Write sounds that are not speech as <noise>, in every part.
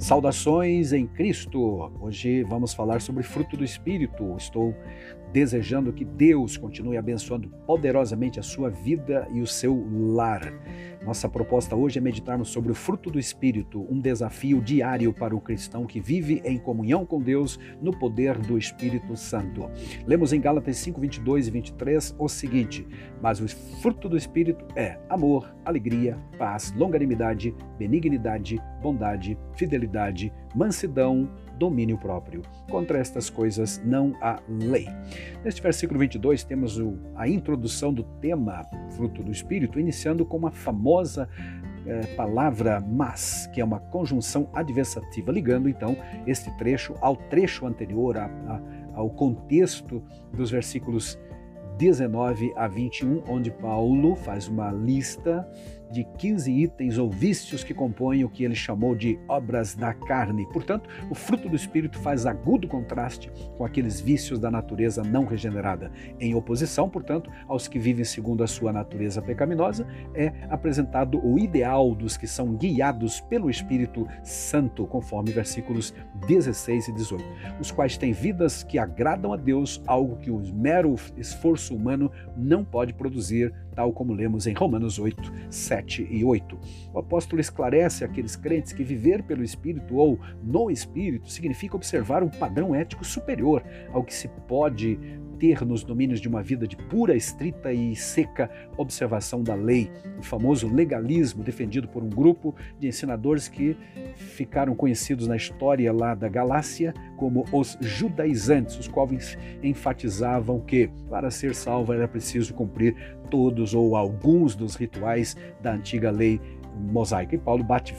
Saudações em Cristo! Hoje vamos falar sobre fruto do Espírito. Estou desejando que Deus continue abençoando poderosamente a sua vida e o seu lar. Nossa proposta hoje é meditarmos sobre o fruto do Espírito, um desafio diário para o cristão que vive em comunhão com Deus no poder do Espírito Santo. Lemos em Gálatas 5, 22 e 23 o seguinte: Mas o fruto do Espírito é amor, alegria, paz, longanimidade, benignidade, bondade, fidelidade, mansidão, domínio próprio. Contra estas coisas não há lei. Neste versículo 22 temos o, a introdução do tema fruto do Espírito, iniciando com uma famosa é, palavra mas, que é uma conjunção adversativa, ligando então este trecho ao trecho anterior, a, a, ao contexto dos versículos 19 a 21, onde Paulo faz uma lista de 15 itens ou vícios que compõem o que ele chamou de obras da carne. Portanto, o fruto do Espírito faz agudo contraste com aqueles vícios da natureza não regenerada. Em oposição, portanto, aos que vivem segundo a sua natureza pecaminosa, é apresentado o ideal dos que são guiados pelo Espírito Santo, conforme versículos 16 e 18, os quais têm vidas que agradam a Deus, algo que o mero esforço humano não pode produzir tal como lemos em Romanos 8, 7 e 8. O apóstolo esclarece aqueles crentes que viver pelo Espírito ou no Espírito significa observar um padrão ético superior ao que se pode ter nos domínios de uma vida de pura, estrita e seca observação da lei, o famoso legalismo defendido por um grupo de ensinadores que ficaram conhecidos na história lá da Galácia como os judaizantes, os quais enfatizavam que para ser salvo era preciso cumprir todos ou alguns dos rituais da antiga lei mosaica. E Paulo bate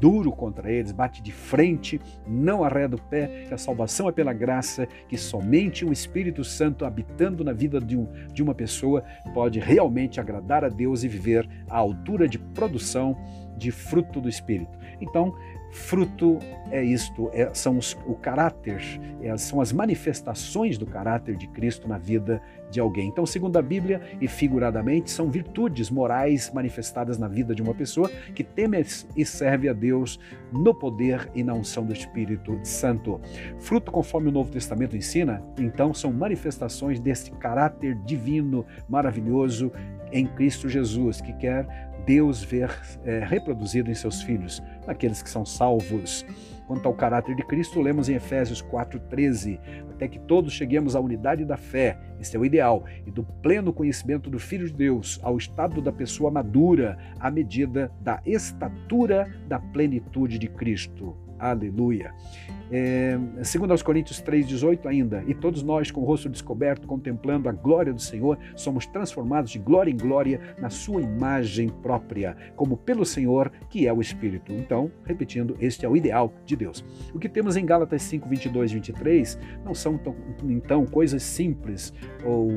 duro contra eles, bate de frente, não arreda o pé, que a salvação é pela graça, que somente o Espírito Santo habitando na vida de, um, de uma pessoa pode realmente agradar a Deus e viver à altura de produção de fruto do Espírito. Então, fruto é isto, é, são os, o caráter, é, são as manifestações do caráter de Cristo na vida de alguém. Então, segundo a Bíblia e figuradamente, são virtudes morais manifestadas na vida de uma pessoa que teme e serve a Deus no poder e na unção do Espírito Santo. Fruto, conforme o Novo Testamento ensina, então, são manifestações desse caráter divino, maravilhoso em Cristo Jesus, que quer Deus ver é, reproduzido em seus filhos, naqueles que são salvos. Quanto ao caráter de Cristo, lemos em Efésios 4,13: até que todos cheguemos à unidade da fé, esse é o ideal, e do pleno conhecimento do Filho de Deus, ao estado da pessoa madura, à medida da estatura da plenitude de Cristo. Aleluia. É, segundo aos Coríntios 3,18 ainda, e todos nós com o rosto descoberto, contemplando a glória do Senhor, somos transformados de glória em glória na sua imagem própria, como pelo Senhor, que é o Espírito. Então, repetindo, este é o ideal de Deus. O que temos em Gálatas 5, 22 e 23 não são então coisas simples ou,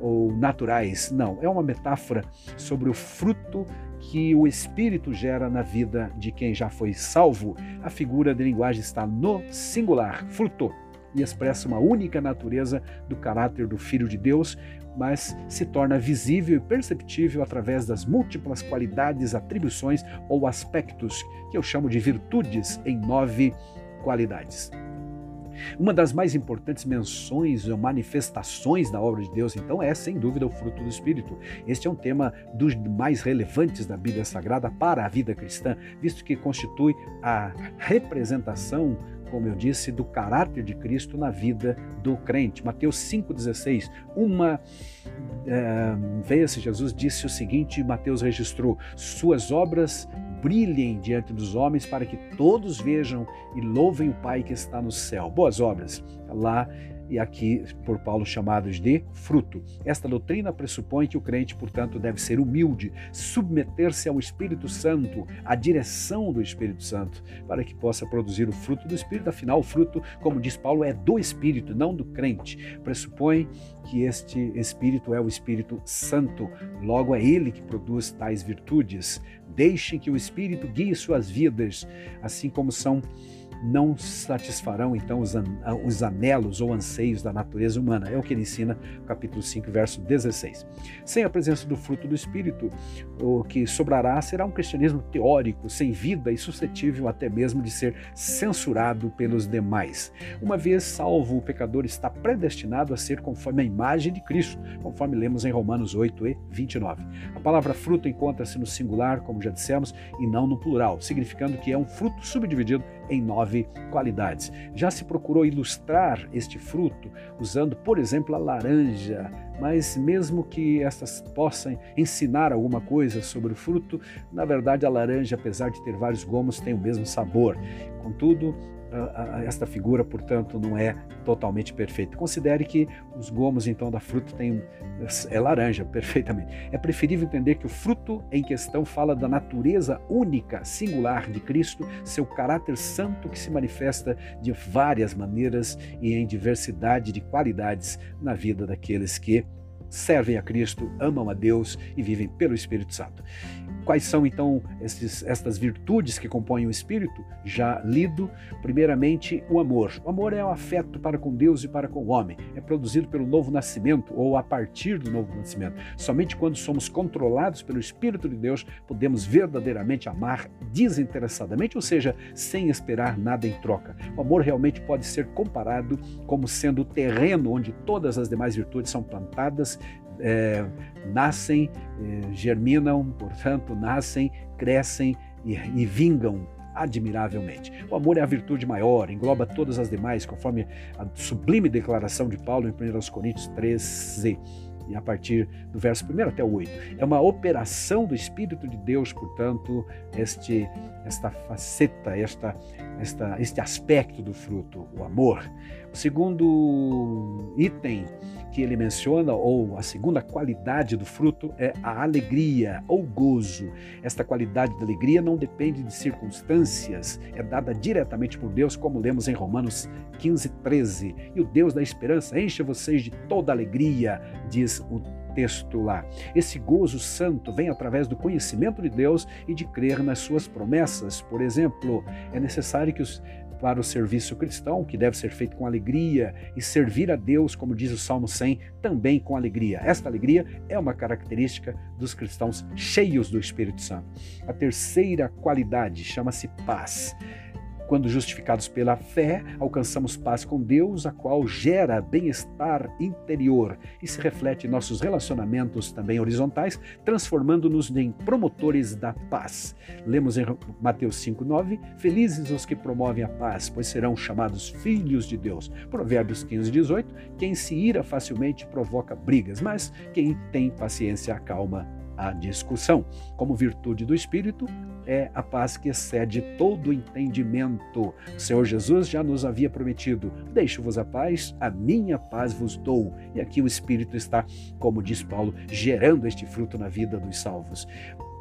ou naturais, não, é uma metáfora sobre o fruto que o Espírito gera na vida de quem já foi salvo. A figura de linguagem está no singular, fruto, e expressa uma única natureza do caráter do Filho de Deus, mas se torna visível e perceptível através das múltiplas qualidades, atribuições ou aspectos que eu chamo de virtudes em nove qualidades. Uma das mais importantes menções ou manifestações da obra de Deus, então, é sem dúvida o fruto do Espírito. Este é um tema dos mais relevantes da Bíblia Sagrada para a vida cristã, visto que constitui a representação como eu disse, do caráter de Cristo na vida do crente. Mateus 5,16, uma é, vez Jesus disse o seguinte: Mateus registrou: Suas obras brilhem diante dos homens para que todos vejam e louvem o Pai que está no céu. Boas obras. Lá e aqui por Paulo chamados de fruto. Esta doutrina pressupõe que o crente, portanto, deve ser humilde, submeter-se ao Espírito Santo, à direção do Espírito Santo, para que possa produzir o fruto do Espírito. Afinal, o fruto, como diz Paulo, é do Espírito, não do crente. Pressupõe que este Espírito é o Espírito Santo, logo é ele que produz tais virtudes. Deixem que o Espírito guie suas vidas, assim como são não satisfarão então os, an os anelos ou anseios da natureza humana. É o que ele ensina capítulo 5, verso 16. Sem a presença do fruto do Espírito, o que sobrará será um cristianismo teórico, sem vida e suscetível até mesmo de ser censurado pelos demais. Uma vez salvo, o pecador está predestinado a ser conforme a imagem de Cristo, conforme lemos em Romanos 8 e 29. A palavra fruto encontra-se no singular, como já dissemos, e não no plural, significando que é um fruto subdividido em nove qualidades. Já se procurou ilustrar este fruto usando, por exemplo, a laranja, mas mesmo que estas possam ensinar alguma coisa sobre o fruto, na verdade a laranja, apesar de ter vários gomos, tem o mesmo sabor. Contudo, esta figura, portanto, não é totalmente perfeita. Considere que os gomos, então, da fruta tem, é laranja, perfeitamente. É preferível entender que o fruto em questão fala da natureza única, singular de Cristo, seu caráter santo que se manifesta de várias maneiras e em diversidade de qualidades na vida daqueles que servem a Cristo, amam a Deus e vivem pelo Espírito Santo. Quais são então esses, estas virtudes que compõem o Espírito? Já lido, primeiramente, o amor. O amor é o afeto para com Deus e para com o homem. É produzido pelo novo nascimento ou a partir do novo nascimento. Somente quando somos controlados pelo Espírito de Deus podemos verdadeiramente amar desinteressadamente, ou seja, sem esperar nada em troca. O amor realmente pode ser comparado como sendo o terreno onde todas as demais virtudes são plantadas é, nascem, é, germinam, portanto, nascem, crescem e, e vingam admiravelmente. O amor é a virtude maior, engloba todas as demais, conforme a sublime declaração de Paulo em 1 Coríntios 13 e a partir do verso 1 até o 8. É uma operação do Espírito de Deus, portanto, este, esta faceta, esta, esta, este aspecto do fruto, o amor. O segundo item que ele menciona, ou a segunda qualidade do fruto, é a alegria ou gozo. Esta qualidade de alegria não depende de circunstâncias, é dada diretamente por Deus, como lemos em Romanos 15, 13. E o Deus da esperança enche vocês de toda alegria, diz o texto lá. Esse gozo santo vem através do conhecimento de Deus e de crer nas suas promessas. Por exemplo, é necessário que os para o serviço cristão, que deve ser feito com alegria, e servir a Deus, como diz o Salmo 100, também com alegria. Esta alegria é uma característica dos cristãos cheios do Espírito Santo. A terceira qualidade chama-se paz. Quando justificados pela fé, alcançamos paz com Deus, a qual gera bem-estar interior e se reflete em nossos relacionamentos também horizontais, transformando-nos em promotores da paz. Lemos em Mateus 5:9, felizes os que promovem a paz, pois serão chamados filhos de Deus. Provérbios 15:18, quem se ira facilmente provoca brigas, mas quem tem paciência acalma a discussão. Como virtude do Espírito, é a paz que excede todo entendimento. O Senhor Jesus já nos havia prometido: Deixo-vos a paz, a minha paz vos dou. E aqui o Espírito está, como diz Paulo, gerando este fruto na vida dos salvos.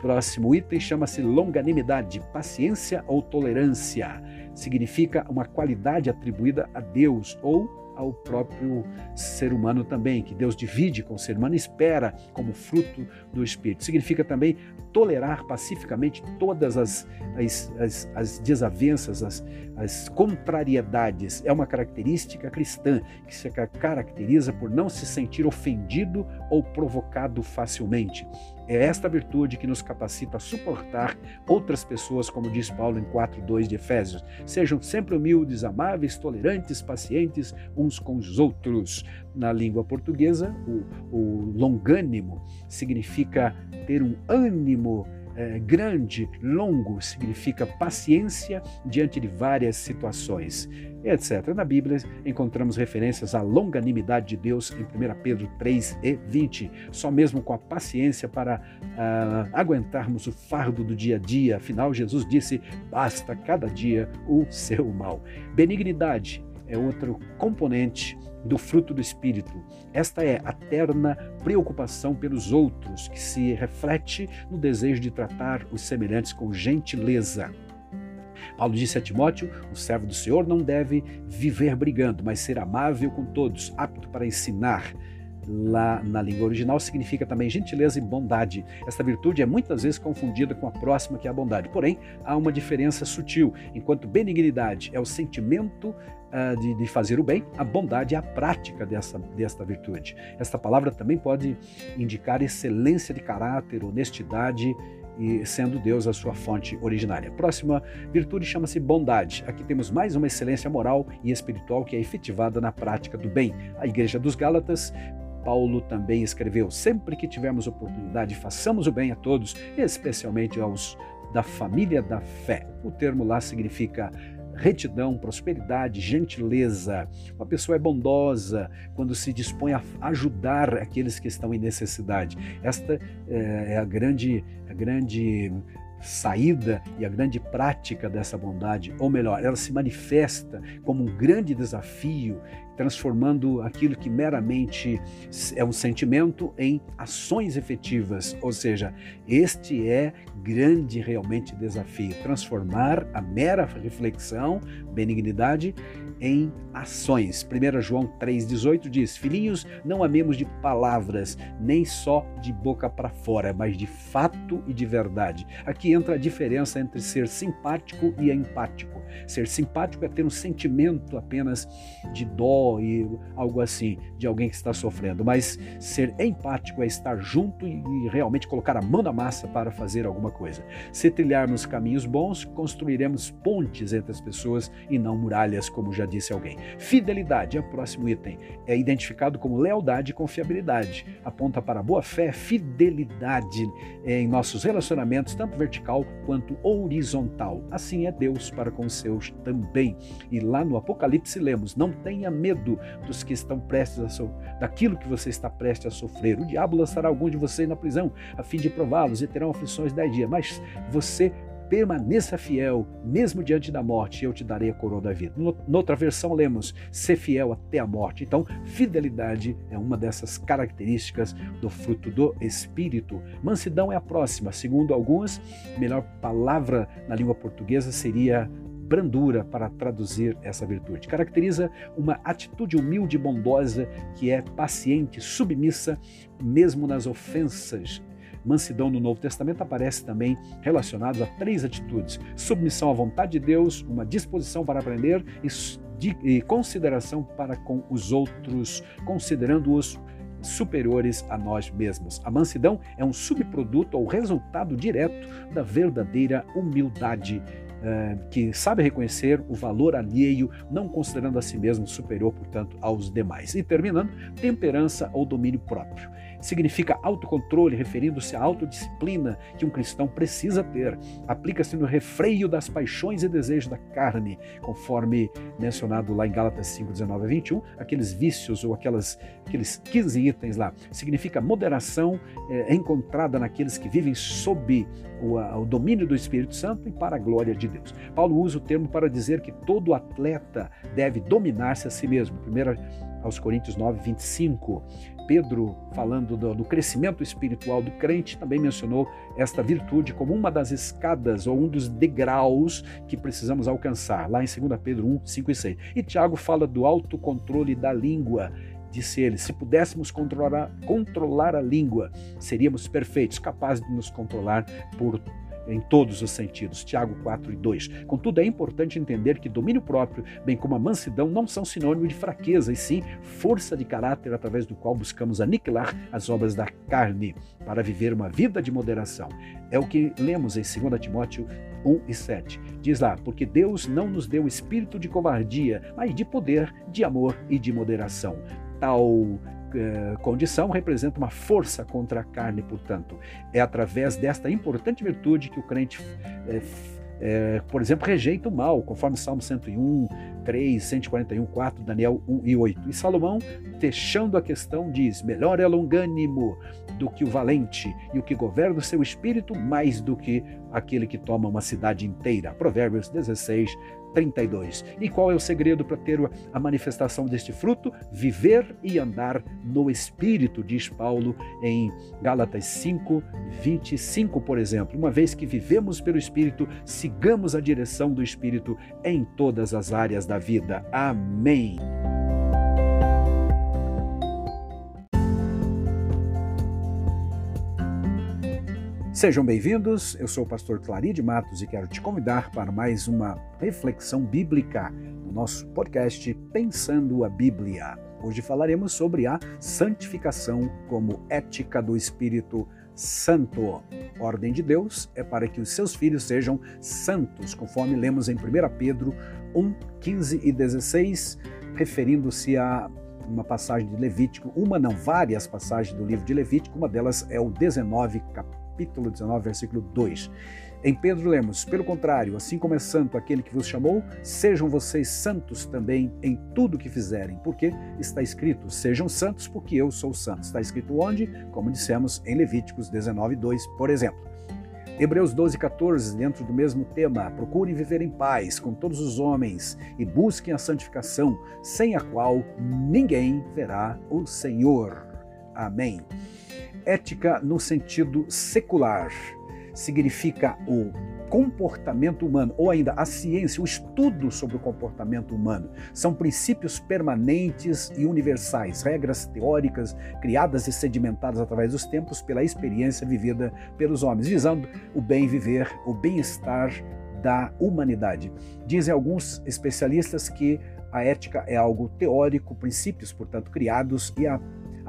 Próximo item chama-se longanimidade, paciência ou tolerância. Significa uma qualidade atribuída a Deus ou ao próprio ser humano também, que Deus divide com o ser humano e espera como fruto do Espírito. Significa também tolerar pacificamente todas as, as, as, as desavenças, as, as contrariedades. É uma característica cristã que se caracteriza por não se sentir ofendido ou provocado facilmente. É esta virtude que nos capacita a suportar outras pessoas, como diz Paulo em 4:2 de Efésios. Sejam sempre humildes, amáveis, tolerantes, pacientes uns com os outros. Na língua portuguesa, o, o longânimo significa ter um ânimo é, grande, longo, significa paciência diante de várias situações, etc. Na Bíblia encontramos referências à longanimidade de Deus em 1 Pedro 3 e 20, só mesmo com a paciência para uh, aguentarmos o fardo do dia a dia. Afinal, Jesus disse: basta cada dia o seu mal. Benignidade é outro componente do fruto do Espírito. Esta é a terna preocupação pelos outros, que se reflete no desejo de tratar os semelhantes com gentileza. Paulo disse a Timóteo: o servo do Senhor não deve viver brigando, mas ser amável com todos, apto para ensinar lá na língua original significa também gentileza e bondade. Esta virtude é muitas vezes confundida com a próxima, que é a bondade. Porém, há uma diferença sutil. Enquanto benignidade é o sentimento uh, de, de, fazer o bem, a bondade é a prática dessa, desta virtude. Esta palavra também pode indicar excelência de caráter, honestidade e sendo Deus a sua fonte originária. Próxima virtude chama-se bondade. Aqui temos mais uma excelência moral e espiritual que é efetivada na prática do bem. A Igreja dos Gálatas Paulo também escreveu: sempre que tivermos oportunidade, façamos o bem a todos, especialmente aos da família da fé. O termo lá significa retidão, prosperidade, gentileza. Uma pessoa é bondosa quando se dispõe a ajudar aqueles que estão em necessidade. Esta é a grande, a grande saída e a grande prática dessa bondade, ou melhor, ela se manifesta como um grande desafio transformando aquilo que meramente é um sentimento em ações efetivas. Ou seja, este é grande realmente desafio, transformar a mera reflexão, benignidade, em ações. 1 João 3,18 diz: Filhinhos, não amemos de palavras, nem só de boca para fora, mas de fato e de verdade. Aqui entra a diferença entre ser simpático e empático. Ser simpático é ter um sentimento apenas de dó e algo assim, de alguém que está sofrendo, mas ser empático é estar junto e realmente colocar a mão na massa para fazer alguma coisa. Se trilharmos caminhos bons, construiremos pontes entre as pessoas e não muralhas, como já disse alguém. Fidelidade é o próximo item. É identificado como lealdade e confiabilidade. Aponta para boa fé, fidelidade em nossos relacionamentos, tanto vertical quanto horizontal. Assim é Deus para com os seus também. E lá no Apocalipse lemos: Não tenha medo dos que estão prestes a so... daquilo que você está prestes a sofrer. O diabo lançará alguns de vocês na prisão, a fim de prová-los, e terão aflições dez dias. Mas você permaneça fiel, mesmo diante da morte, eu te darei a coroa da vida. Noutra versão, lemos: ser fiel até a morte. Então, fidelidade é uma dessas características do fruto do Espírito. Mansidão é a próxima. Segundo algumas, a melhor palavra na língua portuguesa seria brandura para traduzir essa virtude. Caracteriza uma atitude humilde e bondosa que é paciente, submissa, mesmo nas ofensas Mansidão no Novo Testamento aparece também relacionado a três atitudes: submissão à vontade de Deus, uma disposição para aprender e, consideração para com os outros, considerando-os superiores a nós mesmos. A mansidão é um subproduto ou resultado direto da verdadeira humildade eh, que sabe reconhecer o valor alheio, não considerando a si mesmo superior, portanto, aos demais. E terminando, temperança ou domínio próprio significa autocontrole, referindo-se à autodisciplina que um cristão precisa ter. Aplica-se no refreio das paixões e desejos da carne, conforme mencionado lá em Gálatas 5, 19 a 21, aqueles vícios ou aquelas, aqueles 15 itens lá. Significa moderação é, encontrada naqueles que vivem sob o, o domínio do Espírito Santo e para a glória de Deus. Paulo usa o termo para dizer que todo atleta deve dominar-se a si mesmo. Primeiro aos Coríntios 9, 25. Pedro, falando do, do, crescimento espiritual do crente, também mencionou esta virtude como uma das escadas ou um dos degraus que precisamos alcançar, lá em 2 Pedro 1, 5 e 6. E Tiago fala do autocontrole da língua. Disse ele: se pudéssemos controlar, controlar a língua, seríamos perfeitos, capazes de nos controlar por em todos os sentidos. Tiago 4 e 2. Contudo, é importante entender que domínio próprio, bem como a mansidão, não são sinônimo de fraqueza, e sim força de caráter através do qual buscamos aniquilar as obras da carne para viver uma vida de moderação. É o que lemos em 2 Timóteo 1 e 7. Diz lá: Porque Deus não nos deu espírito de covardia, mas de poder, de amor e de moderação. Tal eh, condição representa uma força contra a carne, portanto. É através desta importante virtude que o crente, é, é, por exemplo, rejeita o mal, conforme Salmo 101, 3, 141, 4, Daniel 1 e 8. E Salomão, fechando a questão, diz: Melhor é longânimo do que o valente, e o que governa o seu espírito mais do que aquele que toma uma cidade inteira. Provérbios 16, 32. E qual é o segredo para ter a manifestação deste fruto? Viver e andar no Espírito, diz Paulo em Gálatas 5, 25, por exemplo. Uma vez que vivemos pelo Espírito, sigamos a direção do Espírito em todas as áreas da vida. Amém. Sejam bem-vindos, eu sou o pastor Claride Matos e quero te convidar para mais uma reflexão bíblica no nosso podcast Pensando a Bíblia. Hoje falaremos sobre a santificação como ética do Espírito Santo. Ordem de Deus é para que os seus filhos sejam santos, conforme lemos em 1 Pedro 1, 15 e 16, referindo-se a uma passagem de Levítico, uma não, várias passagens do livro de Levítico, uma delas é o 19, capítulo capítulo 19, versículo 2. Em Pedro lemos: Pelo contrário, assim como é santo aquele que vos chamou, sejam vocês santos também em tudo que fizerem, porque está escrito: Sejam santos, porque eu sou santo. Está escrito onde? Como dissemos em Levíticos 19, 2, por exemplo. Hebreus 12, 14, dentro do mesmo tema, procurem viver em paz com todos os homens e busquem a santificação, sem a qual ninguém verá o Senhor. Amém. Ética no sentido secular significa o comportamento humano, ou ainda a ciência, o estudo sobre o comportamento humano. São princípios permanentes e universais, regras teóricas criadas e sedimentadas através dos tempos pela experiência vivida pelos homens, visando o bem viver, o bem-estar da humanidade. Dizem alguns especialistas que a ética é algo teórico, princípios, portanto, criados e a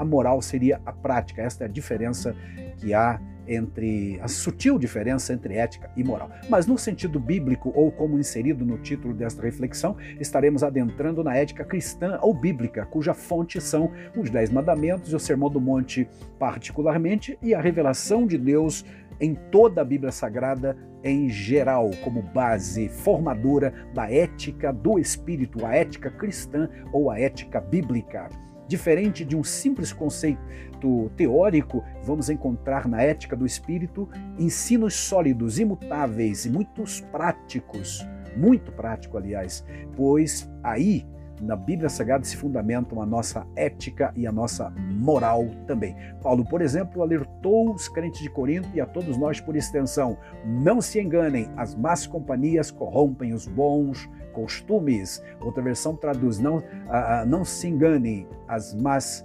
a moral seria a prática. Esta é a diferença que há entre a sutil diferença entre ética e moral. Mas no sentido bíblico ou como inserido no título desta reflexão, estaremos adentrando na ética cristã ou bíblica, cuja fonte são os Dez Mandamentos e o Sermão do Monte particularmente e a revelação de Deus em toda a Bíblia Sagrada em geral, como base formadora da ética do espírito, a ética cristã ou a ética bíblica. Diferente de um simples conceito teórico, vamos encontrar na ética do espírito ensinos sólidos, imutáveis e muitos práticos, muito prático, aliás, pois aí na Bíblia Sagrada se fundamentam a nossa ética e a nossa moral também. Paulo, por exemplo, alertou os crentes de Corinto e a todos nós por extensão: não se enganem, as más companhias corrompem os bons costumes. Outra versão traduz: não, não se engane, as más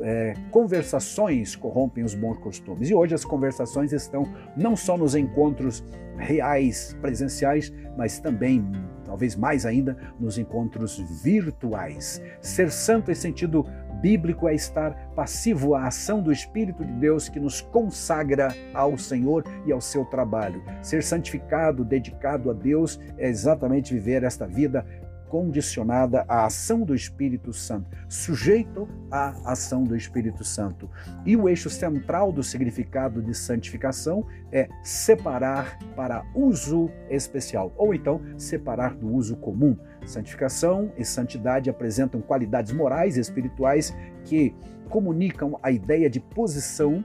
é, conversações corrompem os bons costumes. E hoje as conversações estão não só nos encontros reais, presenciais, mas também, talvez mais ainda, nos encontros virtuais. Ser santo em sentido bíblico é estar passivo à ação do Espírito de Deus que nos consagra ao Senhor e ao seu trabalho. Ser santificado, dedicado a Deus, é exatamente viver esta vida condicionada à ação do Espírito Santo, sujeito à ação do Espírito Santo. E o eixo central do significado de santificação é separar para uso especial, ou então separar do uso comum. Santificação e santidade apresentam qualidades morais e espirituais que comunicam a ideia de posição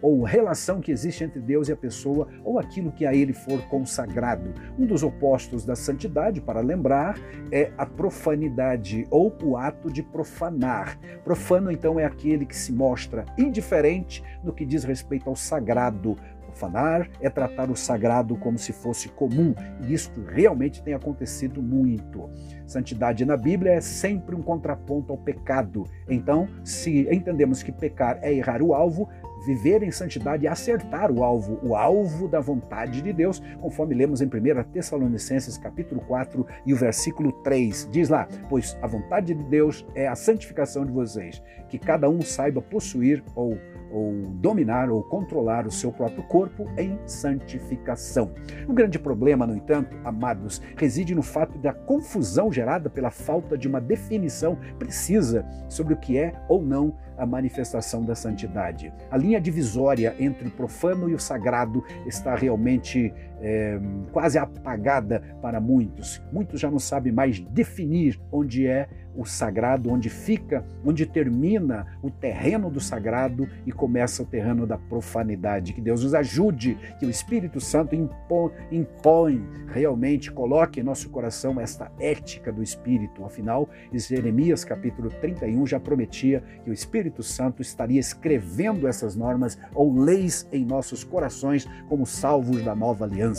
ou relação que existe entre Deus e a pessoa ou aquilo que a ele for consagrado. Um dos opostos da santidade, para lembrar, é a profanidade ou o ato de profanar. Profano, então, é aquele que se mostra indiferente no que diz respeito ao sagrado, Profanar é tratar o sagrado como se fosse comum, e isto realmente tem acontecido muito. Santidade na Bíblia é sempre um contraponto ao pecado. Então, se entendemos que pecar é errar o alvo, viver em santidade e acertar o alvo, o alvo da vontade de Deus, conforme lemos em 1 Tessalonicenses capítulo 4 e o versículo 3. Diz lá: "Pois a vontade de Deus é a santificação de vocês, que cada um saiba possuir ou ou dominar ou controlar o seu próprio corpo em santificação. O grande problema, no entanto, amados, reside no fato da confusão gerada pela falta de uma definição precisa sobre o que é ou não a manifestação da santidade. A linha divisória entre o profano e o sagrado está realmente é, quase apagada para muitos. Muitos já não sabem mais definir onde é o sagrado, onde fica, onde termina o terreno do sagrado e começa o terreno da profanidade. Que Deus nos ajude, que o Espírito Santo impõe, impõe realmente, coloque em nosso coração esta ética do Espírito. Afinal, Jeremias capítulo 31 já prometia que o Espírito Santo estaria escrevendo essas normas ou leis em nossos corações como salvos da nova aliança.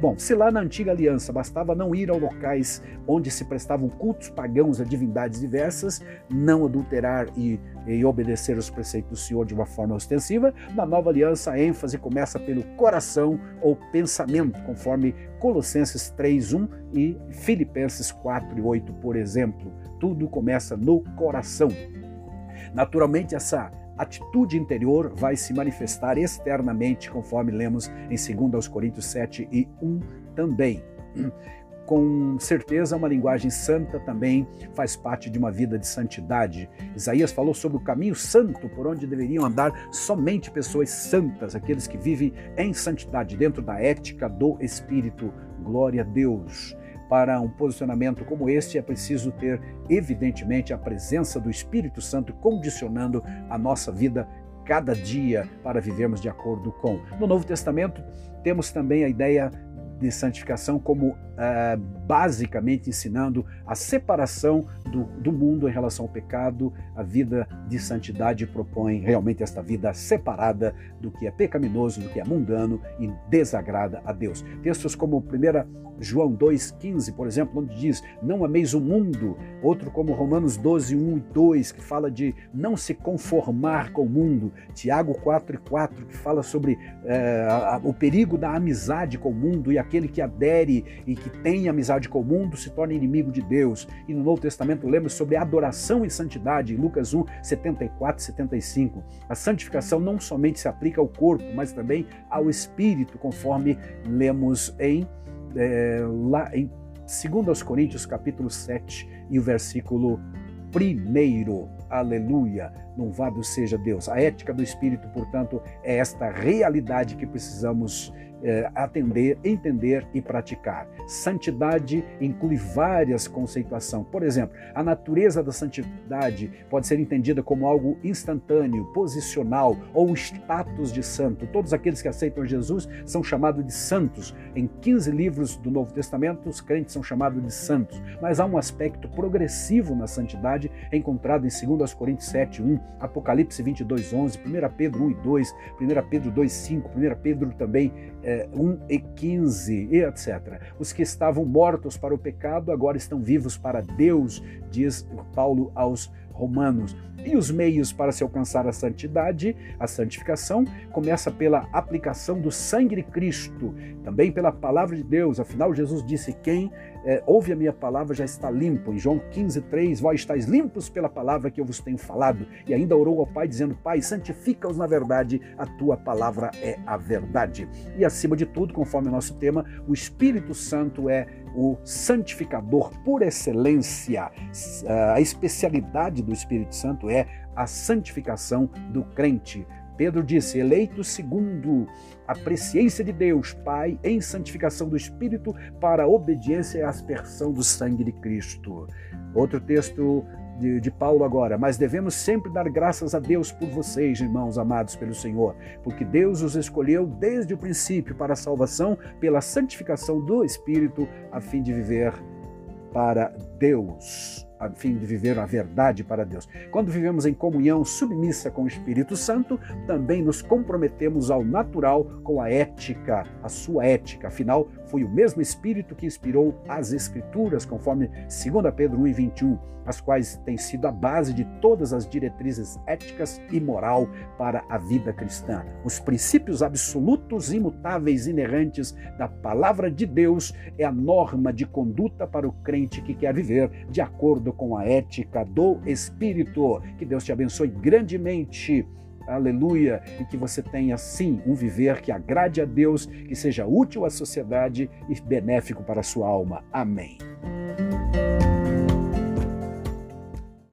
Bom, se lá na antiga aliança bastava não ir a locais onde se prestavam cultos pagãos a divindades diversas, não adulterar e, e obedecer os preceitos do Senhor de uma forma ostensiva, na nova aliança a ênfase começa pelo coração ou pensamento, conforme Colossenses 3:1 e Filipenses 4:8, por exemplo. Tudo começa no coração. Naturalmente, essa atitude interior vai se manifestar externamente, conforme lemos em 2 Coríntios 7 e 1 também. <clears throat> Com certeza, uma linguagem santa também faz parte de uma vida de santidade. Isaías falou sobre o caminho santo por onde deveriam andar somente pessoas santas, aqueles que vivem em santidade, dentro da ética do Espírito. Glória a Deus. Para um posicionamento como este, é preciso ter, evidentemente, a presença do Espírito Santo condicionando a nossa vida cada dia para vivermos de acordo com. No Novo Testamento, temos também a ideia de santificação como uh, basicamente ensinando a separação do, do, mundo em relação ao pecado. A vida de santidade propõe realmente esta vida separada do que é pecaminoso, do que é mundano e desagrada a Deus. Textos como 1 João 2,15, por exemplo, onde diz: Não ameis o mundo. Outro como Romanos 12, 1 e 2, que fala de não se conformar com o mundo. Tiago 4 e 4, que fala sobre eh, o perigo da amizade com o mundo e aquele que adere e que tem amizade com o mundo se torna inimigo de Deus. E no Novo Testamento lemos sobre adoração e santidade, em Lucas 1, 74 e 75. A santificação não somente se aplica ao corpo, mas também ao espírito, conforme lemos em é, lá em 2 Coríntios capítulo 7 e o versículo 1. Aleluia! Louvado seja Deus. A ética do Espírito, portanto, é esta realidade que precisamos é, atender, entender e praticar. Santidade inclui várias conceituações. Por exemplo, a natureza da santidade pode ser entendida como algo instantâneo, posicional ou status de santo. Todos aqueles que aceitam Jesus são chamados de santos. Em 15 livros do Novo Testamento, os crentes são chamados de santos. Mas há um aspecto progressivo na santidade encontrado em 2 Coríntios 7, 1, Apocalipse 22, 11, 1 Pedro 1 e 2, 1 Pedro 2, 5, 1 Pedro também é, 1 e 15 e etc. Os que estavam mortos para o pecado agora estão vivos para Deus, diz Paulo aos Romanos. E os meios para se alcançar a santidade, a santificação, começa pela aplicação do sangue de Cristo, também pela palavra de Deus. Afinal, Jesus disse: Quem é, ouve a minha palavra já está limpo. Em João 15, 3, vós estáis limpos pela palavra que eu vos tenho falado. E ainda orou ao Pai, dizendo: Pai, santifica-os na verdade, a tua palavra é a verdade. E acima de tudo, conforme o nosso tema, o Espírito Santo é o santificador por excelência. A especialidade do Espírito Santo é a santificação do crente. Pedro disse: eleito segundo a presciência de Deus, Pai, em santificação do Espírito, para a obediência e aspersão do sangue de Cristo. Outro texto de, de, Paulo agora, mas devemos sempre dar graças a Deus por vocês, irmãos amados pelo Senhor, porque Deus os escolheu desde o princípio para a salvação, pela santificação do Espírito, a fim de viver para Deus a fim de viver a verdade para Deus. Quando vivemos em comunhão submissa com o Espírito Santo, também nos comprometemos ao natural com a ética, a sua ética. Afinal, foi o mesmo Espírito que inspirou as Escrituras, conforme 2 Pedro 1 e 21, as quais têm sido a base de todas as diretrizes éticas e moral para a vida cristã. Os princípios absolutos, imutáveis, inerrantes da palavra de Deus é a norma de conduta para o crente que quer viver de acordo com a ética do Espírito. Que Deus te abençoe grandemente aleluia, e que você tenha sim um viver que agrade a Deus, que seja útil à sociedade e benéfico para a sua alma. Amém.